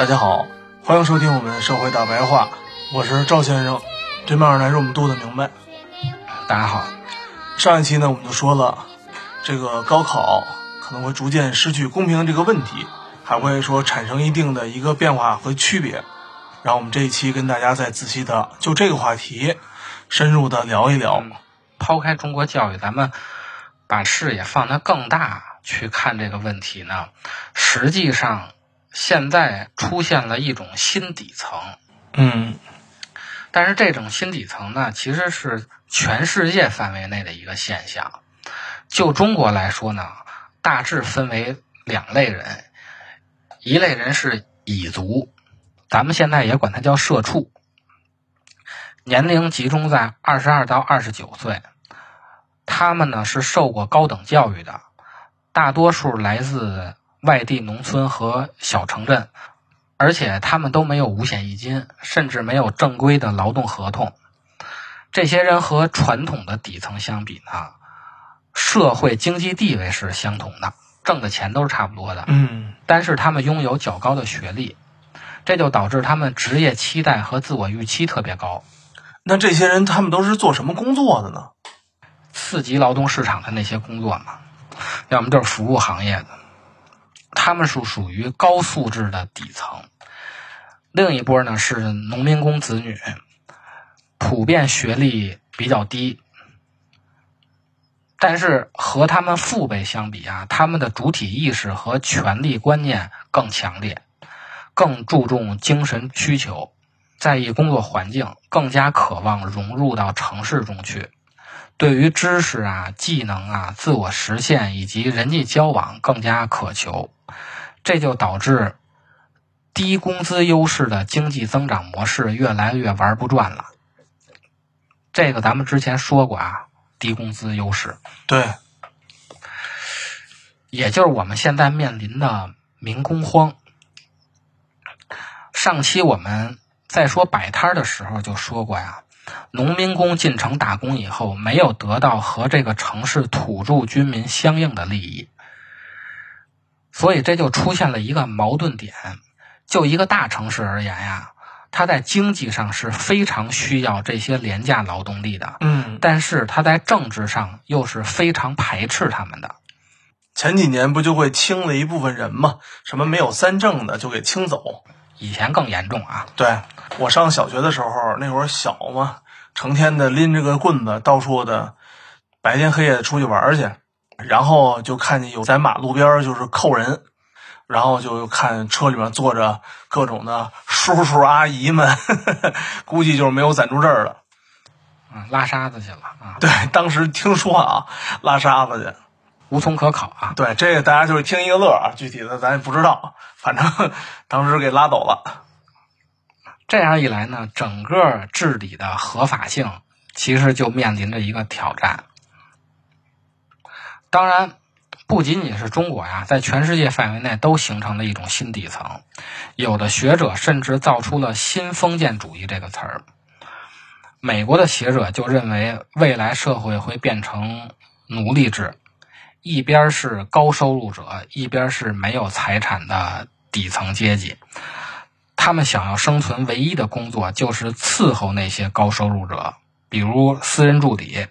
大家好，欢迎收听我们的社会大白话，我是赵先生，对面来是我们度的明白。大家好，上一期呢我们就说了，这个高考可能会逐渐失去公平这个问题，还会说产生一定的一个变化和区别。然后我们这一期跟大家再仔细的就这个话题深入的聊一聊。抛开中国教育，咱们把视野放得更大去看这个问题呢，实际上。现在出现了一种新底层，嗯，但是这种新底层呢，其实是全世界范围内的一个现象。就中国来说呢，大致分为两类人，一类人是蚁族，咱们现在也管它叫社畜，年龄集中在二十二到二十九岁，他们呢是受过高等教育的，大多数来自。外地农村和小城镇，而且他们都没有五险一金，甚至没有正规的劳动合同。这些人和传统的底层相比呢，社会经济地位是相同的，挣的钱都是差不多的。嗯，但是他们拥有较高的学历，这就导致他们职业期待和自我预期特别高。那这些人他们都是做什么工作的呢？次级劳动市场的那些工作嘛，要么就是服务行业的。他们是属于高素质的底层，另一波呢是农民工子女，普遍学历比较低，但是和他们父辈相比啊，他们的主体意识和权力观念更强烈，更注重精神需求，在意工作环境，更加渴望融入到城市中去。对于知识啊、技能啊、自我实现以及人际交往更加渴求，这就导致低工资优势的经济增长模式越来越玩不转了。这个咱们之前说过啊，低工资优势，对，也就是我们现在面临的民工荒。上期我们在说摆摊的时候就说过呀。农民工进城打工以后，没有得到和这个城市土著居民相应的利益，所以这就出现了一个矛盾点。就一个大城市而言呀，它在经济上是非常需要这些廉价劳动力的，嗯，但是它在政治上又是非常排斥他们的。前几年不就会清了一部分人吗？什么没有三证的就给清走。以前更严重啊！对我上小学的时候，那会儿小嘛，成天的拎着个棍子到处的，白天黑夜出去玩去，然后就看见有在马路边就是扣人，然后就看车里面坐着各种的叔叔阿姨们，估计就是没有暂住证了，嗯，拉沙子去了啊！对，当时听说啊，拉沙子去。无从可考啊！对，这个大家就是听一个乐啊，具体的咱也不知道，反正 当时给拉走了。这样一来呢，整个治理的合法性其实就面临着一个挑战。当然，不仅仅是中国呀，在全世界范围内都形成了一种新底层。有的学者甚至造出了“新封建主义”这个词儿。美国的学者就认为，未来社会会变成奴隶制。一边是高收入者，一边是没有财产的底层阶级，他们想要生存，唯一的工作就是伺候那些高收入者，比如私人助理、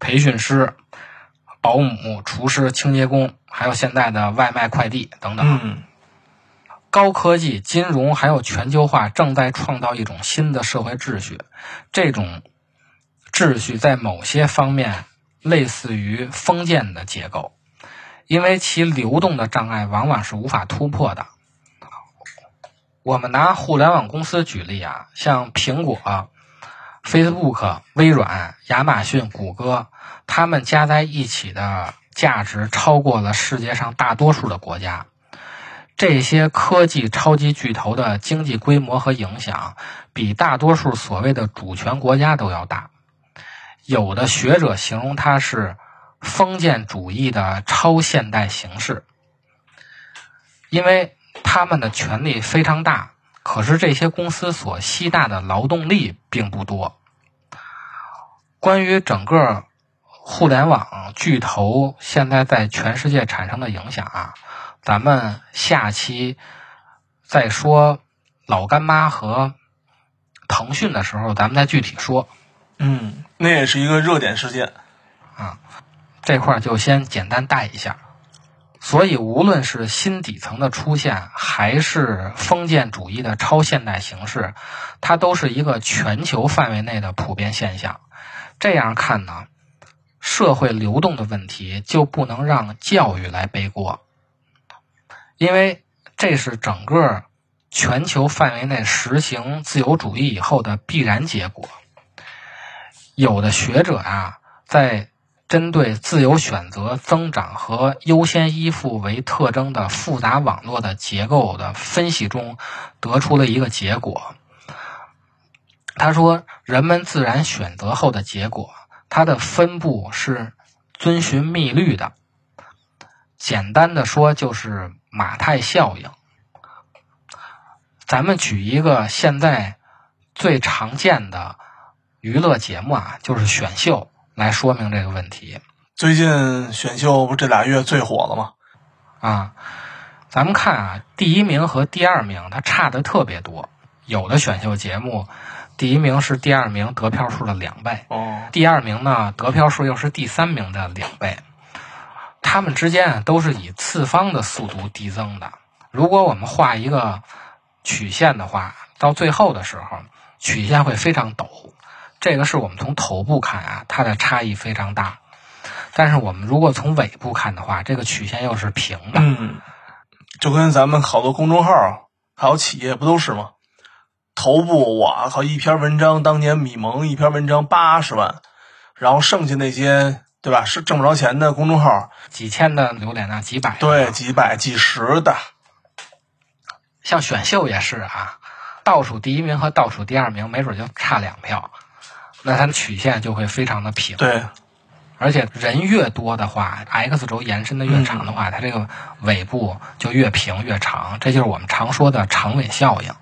培训师、保姆、厨师、清洁工，还有现在的外卖快递等等。高科技、金融还有全球化正在创造一种新的社会秩序，这种秩序在某些方面类似于封建的结构，因为其流动的障碍往往是无法突破的。我们拿互联网公司举例啊，像苹果、Facebook、微软、亚马逊、谷歌，它们加在一起的价值超过了世界上大多数的国家。这些科技超级巨头的经济规模和影响，比大多数所谓的主权国家都要大。有的学者形容它是封建主义的超现代形式，因为他们的权力非常大，可是这些公司所吸纳的劳动力并不多。关于整个互联网巨头现在在全世界产生的影响啊。咱们下期再说老干妈和腾讯的时候，咱们再具体说。嗯，那也是一个热点事件啊。这块就先简单带一下。所以，无论是新底层的出现，还是封建主义的超现代形式，它都是一个全球范围内的普遍现象。这样看呢，社会流动的问题就不能让教育来背锅。因为这是整个全球范围内实行自由主义以后的必然结果。有的学者啊，在针对自由选择、增长和优先依附为特征的复杂网络的结构的分析中，得出了一个结果。他说，人们自然选择后的结果，它的分布是遵循密律的。简单的说，就是马太效应。咱们举一个现在最常见的娱乐节目啊，就是选秀，来说明这个问题。最近选秀不这俩月最火了吗？啊，咱们看啊，第一名和第二名它差的特别多。有的选秀节目，第一名是第二名得票数的两倍，哦，第二名呢得票数又是第三名的两倍。他们之间啊都是以次方的速度递增的。如果我们画一个曲线的话，到最后的时候，曲线会非常陡。这个是我们从头部看啊，它的差异非常大。但是我们如果从尾部看的话，这个曲线又是平的。嗯，就跟咱们好多公众号还有企业不都是吗？头部我靠，一篇文章当年米蒙一篇文章八十万，然后剩下那些。对吧？是挣不着钱的公众号，几千的流量啊，几百对，几百、几十的。像选秀也是啊，倒数第一名和倒数第二名没准就差两票，那它的曲线就会非常的平。对，而且人越多的话，X 轴延伸的越长的话，它这个尾部就越平越长，这就是我们常说的长尾效应。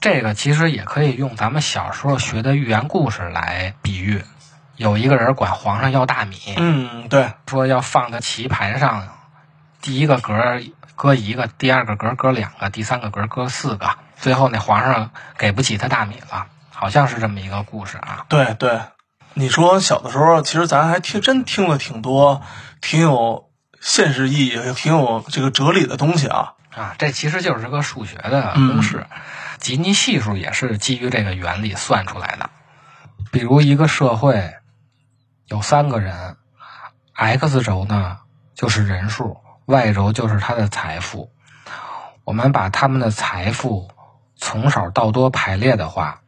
这个其实也可以用咱们小时候学的寓言故事来比喻。有一个人管皇上要大米，嗯，对，说要放在棋盘上，第一个格搁一个，第二个格搁两个，第三个格搁四个，最后那皇上给不起他大米了，好像是这么一个故事啊。对对，你说小的时候，其实咱还听真听了挺多，挺有现实意义、挺有这个哲理的东西啊。啊，这其实就是个数学的公式，吉尼系数也是基于这个原理算出来的。比如一个社会。有三个人，x 轴呢就是人数，y 轴就是他的财富。我们把他们的财富从少到多排列的话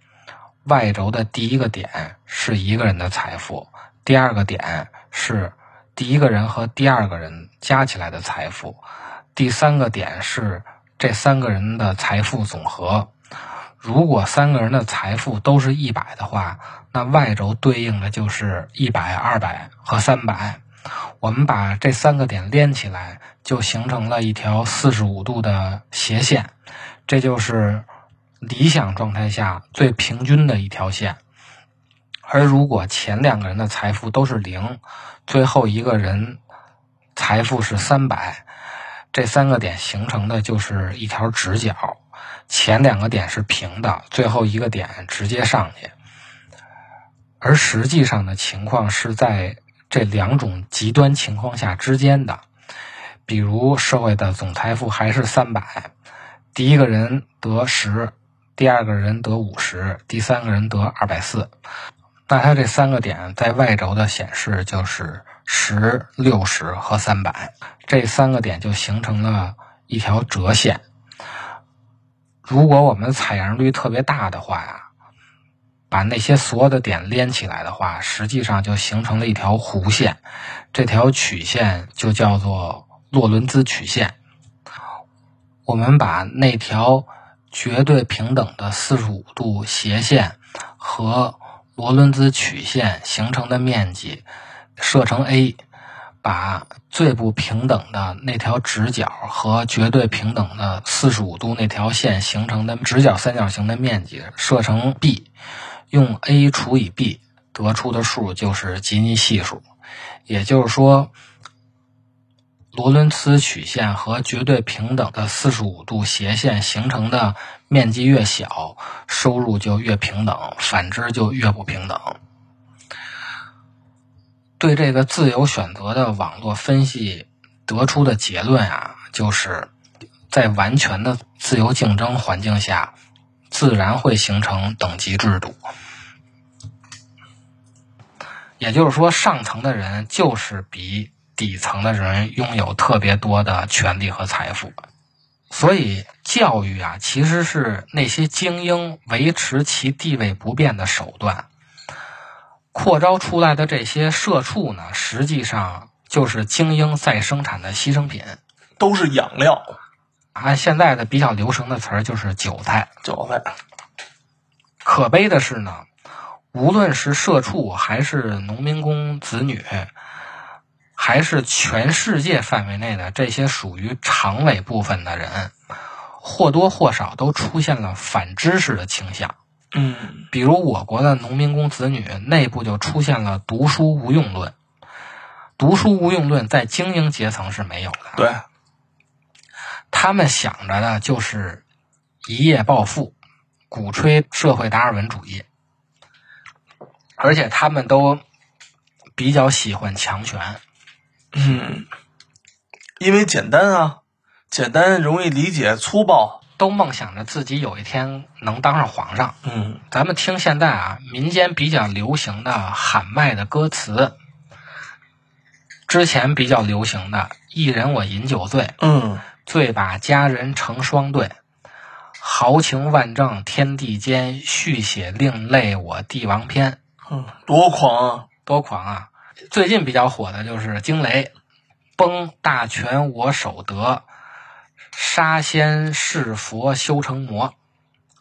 ，y 轴的第一个点是一个人的财富，第二个点是第一个人和第二个人加起来的财富，第三个点是这三个人的财富总和。如果三个人的财富都是一百的话，那 y 轴对应的就是一百、二百和三百。我们把这三个点连起来，就形成了一条四十五度的斜线，这就是理想状态下最平均的一条线。而如果前两个人的财富都是零，最后一个人财富是三百，这三个点形成的就是一条直角。前两个点是平的，最后一个点直接上去，而实际上的情况是在这两种极端情况下之间的。比如社会的总财富还是三百，第一个人得十，第二个人得五十，第三个人得二百四。那它这三个点在 y 轴的显示就是十、六十和三百，这三个点就形成了一条折线。如果我们采样率特别大的话呀，把那些所有的点连起来的话，实际上就形成了一条弧线。这条曲线就叫做洛伦兹曲线。我们把那条绝对平等的四十五度斜线和罗伦兹曲线形成的面积设成 a，把最不平等的那条直角和绝对平等的四十五度那条线形成的直角三角形的面积设成 b，用 a 除以 b 得出的数就是吉尼系数。也就是说，罗伦兹曲线和绝对平等的四十五度斜线形成的面积越小，收入就越平等，反之就越不平等。对这个自由选择的网络分析得出的结论啊，就是在完全的自由竞争环境下，自然会形成等级制度。也就是说，上层的人就是比底层的人拥有特别多的权利和财富，所以教育啊，其实是那些精英维持其地位不变的手段。扩招出来的这些社畜呢，实际上就是精英再生产的牺牲品，都是养料。按现在的比较流行的词儿，就是韭菜。韭菜。可悲的是呢。无论是社畜，还是农民工子女，还是全世界范围内的这些属于常委部分的人，或多或少都出现了反知识的倾向。嗯，比如我国的农民工子女内部就出现了“读书无用论”。读书无用论在精英阶层是没有的。对，他们想着的就是一夜暴富，鼓吹社会达尔文主义。而且他们都比较喜欢强权，嗯，因为简单啊，简单容易理解，粗暴，都梦想着自己有一天能当上皇上。嗯，咱们听现在啊，民间比较流行的喊麦的歌词，之前比较流行的“一人我饮酒醉”，嗯，醉把佳人成双对，豪情万丈天地间，续写另类我帝王篇。嗯，多狂啊，多狂啊！最近比较火的就是惊雷，崩大权我手得，杀仙是佛修成魔。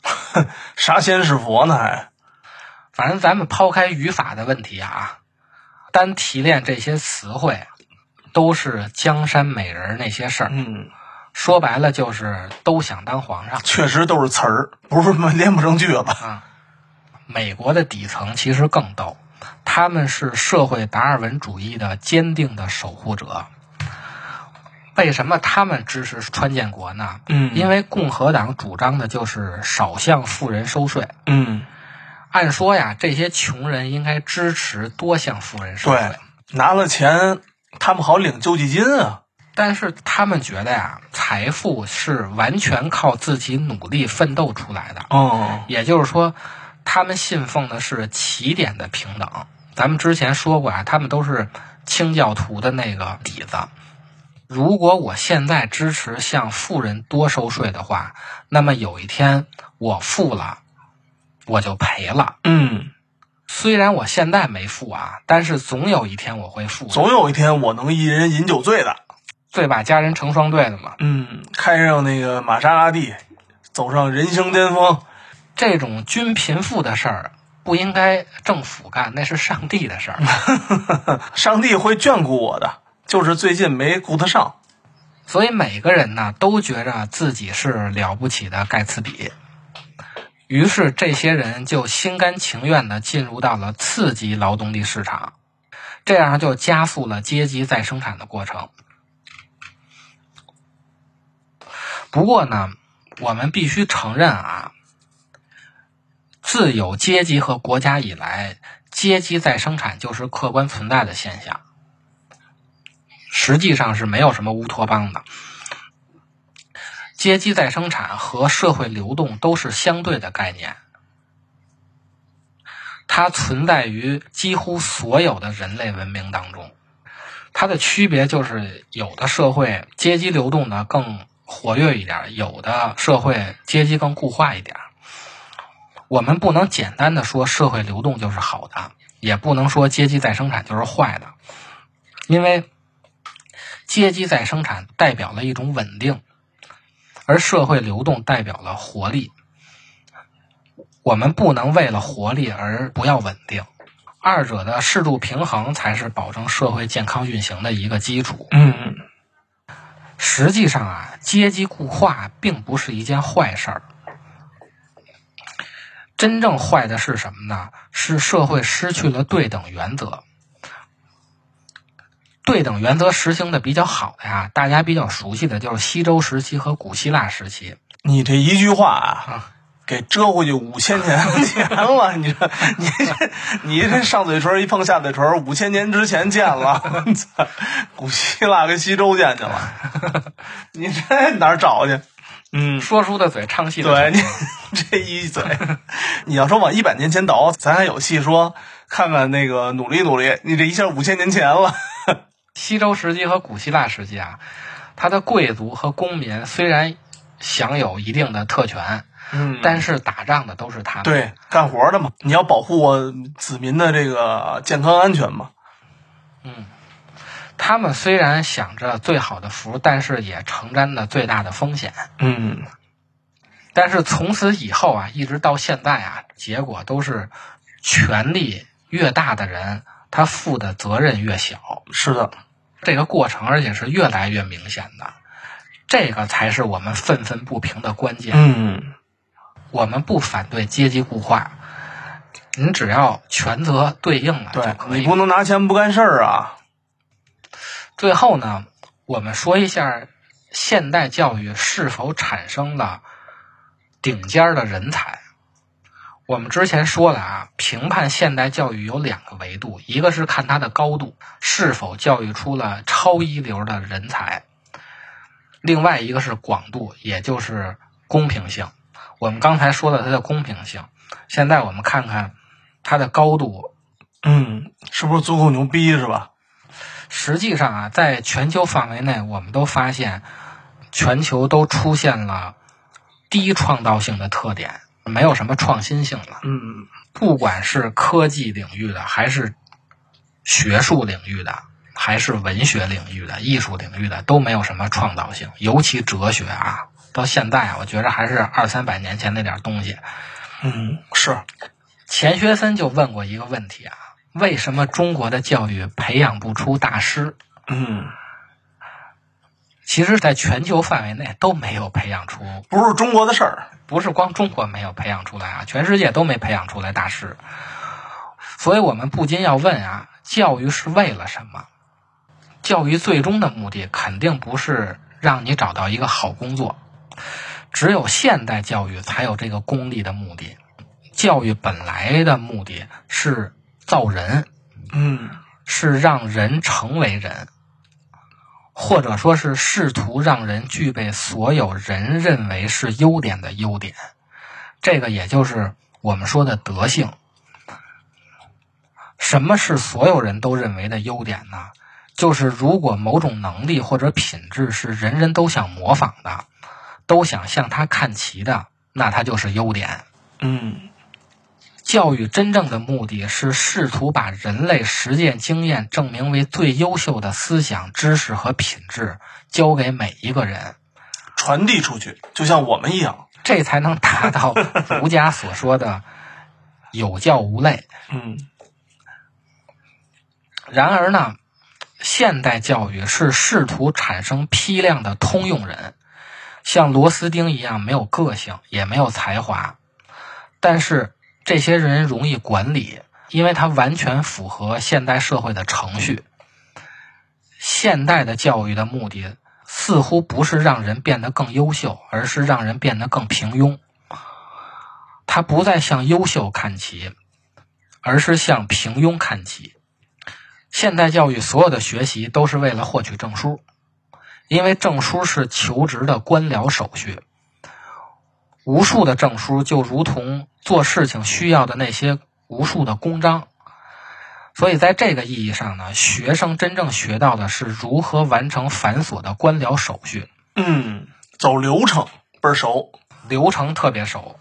杀仙是佛呢？还，反正咱们抛开语法的问题啊，单提炼这些词汇，都是江山美人那些事儿。嗯，说白了就是都想当皇上。确实都是词儿，不是连不成句子啊。美国的底层其实更逗，他们是社会达尔文主义的坚定的守护者。为什么他们支持川建国呢？嗯，因为共和党主张的就是少向富人收税。嗯，按说呀，这些穷人应该支持多向富人收税，对拿了钱他们好领救济金啊。但是他们觉得呀，财富是完全靠自己努力奋斗出来的。哦，也就是说。他们信奉的是起点的平等。咱们之前说过啊，他们都是清教徒的那个底子。如果我现在支持向富人多收税的话，那么有一天我富了，我就赔了。嗯，虽然我现在没富啊，但是总有一天我会富。总有一天我能一人饮酒醉的，醉把佳人成双对的嘛。嗯，开上那个玛莎拉蒂，走上人生巅峰。这种均贫富的事儿不应该政府干，那是上帝的事儿。上帝会眷顾我的，就是最近没顾得上。所以每个人呢都觉着自己是了不起的盖茨比，于是这些人就心甘情愿的进入到了次级劳动力市场，这样就加速了阶级再生产的过程。不过呢，我们必须承认啊。自有阶级和国家以来，阶级再生产就是客观存在的现象，实际上是没有什么乌托邦的。阶级再生产和社会流动都是相对的概念，它存在于几乎所有的人类文明当中。它的区别就是，有的社会阶级流动的更活跃一点，有的社会阶级更固化一点。我们不能简单的说社会流动就是好的，也不能说阶级再生产就是坏的，因为阶级再生产代表了一种稳定，而社会流动代表了活力。我们不能为了活力而不要稳定。二者的适度平衡才是保证社会健康运行的一个基础。嗯实际上啊，阶级固化并不是一件坏事儿。真正坏的是什么呢？是社会失去了对等原则。对等原则实行的比较好的呀，大家比较熟悉的就是西周时期和古希腊时期。你这一句话啊，给折回去五千年前 了。你这，你这，你这上嘴唇一碰下嘴唇，五千年之前见了，操 古希腊跟西周见去了。你这哪儿找去？嗯，说书的嘴，唱戏的对嘴你 这一嘴，你要说往一百年前倒，咱还有戏说，看看那个努力努力。你这一下五千年前了。西周时期和古希腊时期啊，他的贵族和公民虽然享有一定的特权，嗯但是打仗的都是他们。对，干活的嘛，你要保护我子民的这个健康安全嘛。他们虽然享着最好的福，但是也承担了最大的风险。嗯但是从此以后啊，一直到现在啊，结果都是权力越大的人，他负的责任越小。是的，这个过程，而且是越来越明显的。这个才是我们愤愤不平的关键。嗯我们不反对阶级固化，你只要权责对应了就对可以。你不能拿钱不干事儿啊。最后呢，我们说一下现代教育是否产生了顶尖儿的人才。我们之前说了啊，评判现代教育有两个维度，一个是看它的高度，是否教育出了超一流的人才；另外一个是广度，也就是公平性。我们刚才说了它的公平性，现在我们看看它的高度。嗯，是不是足够牛逼是吧？实际上啊，在全球范围内，我们都发现全球都出现了低创造性的特点，没有什么创新性了。嗯不管是科技领域的，还是学术领域的，还是文学领域的、艺术领域的，都没有什么创造性。尤其哲学啊，到现在啊，我觉着还是二三百年前那点东西。嗯，是，钱学森就问过一个问题啊：为什么中国的教育培养不出大师？嗯，其实，在全球范围内都没有培养出，不是中国的事儿。不是光中国没有培养出来啊，全世界都没培养出来大师。所以我们不禁要问啊，教育是为了什么？教育最终的目的肯定不是让你找到一个好工作，只有现代教育才有这个功利的目的。教育本来的目的是造人，嗯是让人成为人，或者说是试图让人具备所有人认为是优点的优点。这个也就是我们说的德性。什么是所有人都认为的优点呢？就是如果某种能力或者品质是人人都想模仿的，都想向他看齐的，那它就是优点。嗯教育真正的目的是试图把人类实践经验证明为最优秀的思想、知识和品质交给每一个人，传递出去，就像我们一样。这才能达到儒家所说的有教无类。嗯然而呢，现代教育是试图产生批量的通用人，像螺丝钉一样没有个性，也没有才华，但是这些人容易管理，因为他完全符合现代社会的程序。现代的教育的目的似乎不是让人变得更优秀，而是让人变得更平庸。他不再向优秀看齐，而是向平庸看齐。现代教育所有的学习都是为了获取证书，因为证书是求职的官僚手续。无数的证书就如同做事情需要的那些无数的公章。所以在这个意义上呢，学生真正学到的是如何完成繁琐的官僚手续。嗯，走流程倍儿熟，流程特别熟。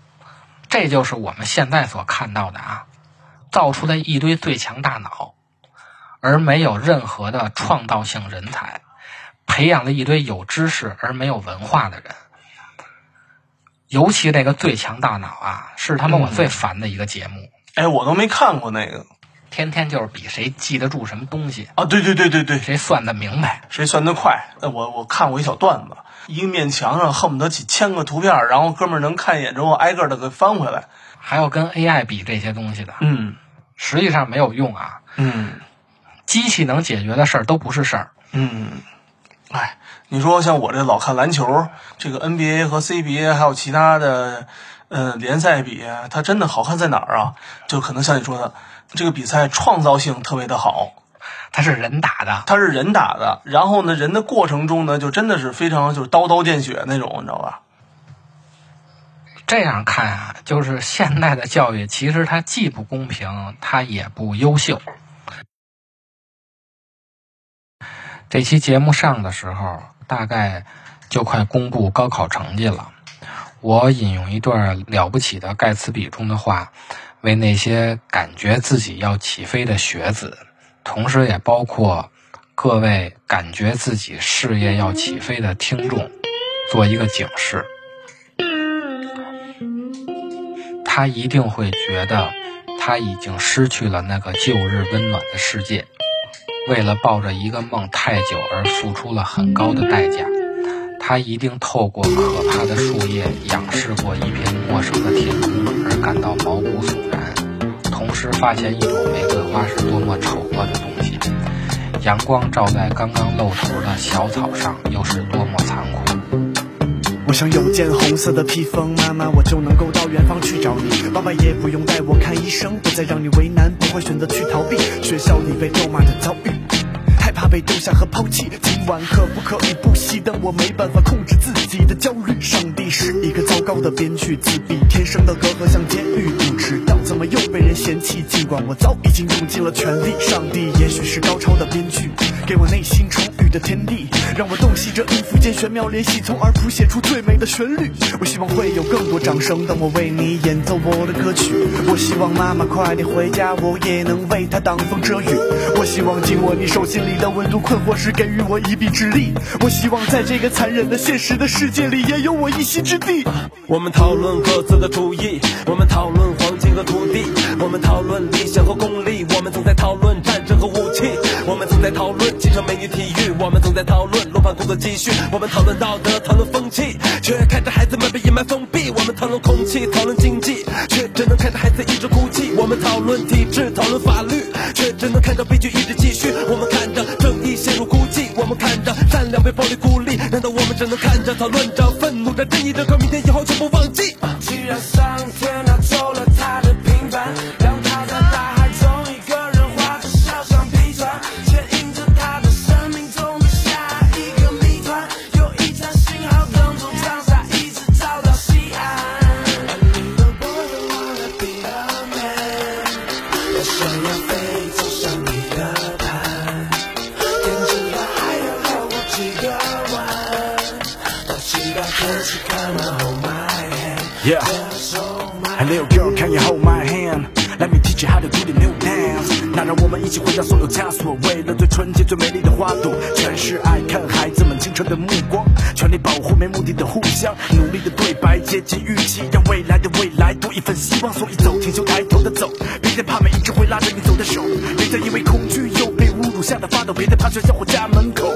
这就是我们现在所看到的啊，造出的一堆最强大脑，而没有任何的创造性人才，培养了一堆有知识而没有文化的人。尤其那个最强大脑啊，是他妈我最烦的一个节目。哎，我都没看过那个，天天就是比谁记得住什么东西啊！对对对对对，谁算得明白，谁算得快。呃，我我看过一小段子，一个面墙上恨不得几千个图片，然后哥们儿能看一眼之后，挨个的给翻回来，还要跟 AI 比这些东西的。嗯，实际上没有用啊。嗯，机器能解决的事儿都不是事儿。嗯，哎。你说像我这老看篮球，这个 NBA 和 CBA 还有其他的，呃，联赛比，它真的好看在哪儿啊？就可能像你说的，这个比赛创造性特别的好，它是人打的，它是人打的，然后呢，人的过程中呢，就真的是非常就是刀刀见血那种，你知道吧？这样看啊，就是现代的教育其实它既不公平，它也不优秀。这期节目上的时候。大概就快公布高考成绩了，我引用一段了不起的盖茨比中的话，为那些感觉自己要起飞的学子，同时也包括各位感觉自己事业要起飞的听众，做一个警示。他一定会觉得他已经失去了那个旧日温暖的世界。为了抱着一个梦太久而付出了很高的代价，他一定透过可怕的树叶仰视过一片陌生的天空而感到毛骨悚然，同时发现一朵玫瑰花是多么丑恶的东西，阳光照在刚刚露头的小草上又是多么残酷。我想有件红色的披风，妈妈，我就能够到远方去找你。爸爸也不用带我看医生，不再让你为难，不会选择去逃避学校里被咒骂的遭遇。怕被丢下和抛弃，今晚可不可以不熄灯？我没办法控制自己的焦虑。上帝是一个糟糕的编剧，自闭天生的隔阂像监狱，不知道怎么又被人嫌弃。尽管我早已经用尽了全力，上帝也许是高超的编剧，给我内心充裕的天地，让我洞悉这音符间玄妙联系，从而谱写出最美的旋律。我希望会有更多掌声，当我为你演奏我的歌曲。我希望妈妈快点回家，我也能为她挡风遮雨。我希望紧握你手心里的。在温度困惑时，给予我一臂之力。我希望在这个残忍的现实的世界里，也有我一席之地。我们讨论各自的主意，我们讨论黄金和土地，我们讨论理想和功利，我们总在讨论战争和武器，我们总在讨论青春美女体育，我们总在讨论楼盘工作继续，我们讨论道德，讨论风气，却看着孩子们被阴霾封闭。我们讨论空气，讨论经济，却只能看着孩子一直哭泣。我们讨论体制，讨论法律，只能 Yeah. Hey, little girl, can you hold my hand? Let me teach you how to do the new dance. 那让我们一起回到所有枷锁，为了最纯洁、最美丽的花朵。全是爱看孩子们清澈的目光，全力保护没目的的互相，努力的对白，接近预期，让未来的未来多一份希望。所以走，挺胸抬头的走，别再怕，每一只会拉着你走的手，别再因为恐惧又被侮辱吓得发抖，别再怕学校或家门口。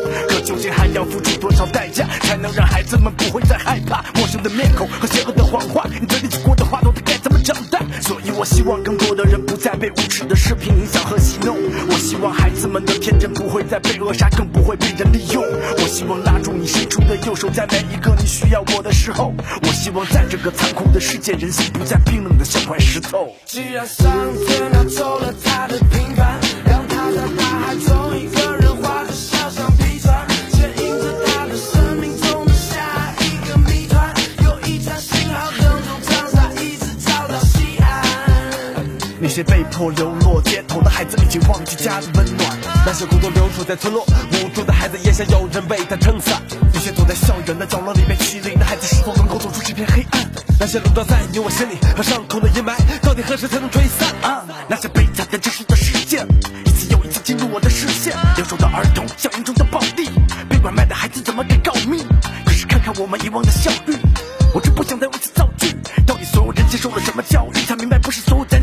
要付出多少代价，才能让孩子们不会再害怕陌生的面孔和邪恶的谎话？你嘴里说过的话，到底该怎么长大？所以我希望更多的人不再被无耻的视频影响和戏弄。我希望孩子们的天真不会再被扼杀，更不会被人利用。我希望拉住你伸出的右手，在每一个你需要我的时候。我希望在这个残酷的世界，人心不再冰冷的像块石头。既然上天拿走了他的平凡，些被迫流落街头的孩子，已经忘记家的温暖。那些孤独留守在村落，无助的孩子也想有人为他撑伞。那些躲在校园的角落里被欺凌的孩子，是否能够走出这片黑暗？那些笼罩在你我心里和伤口的阴霾，到底何时才能吹散？啊，那些悲惨的真实的事件，一次又一次进入我的视线。留守的儿童，校园中的暴力，被拐卖的孩子怎么给告密？可是看看我们遗忘的校育，我真不想再为此造句。到底所有人接受了什么教育，才明白不是所有灾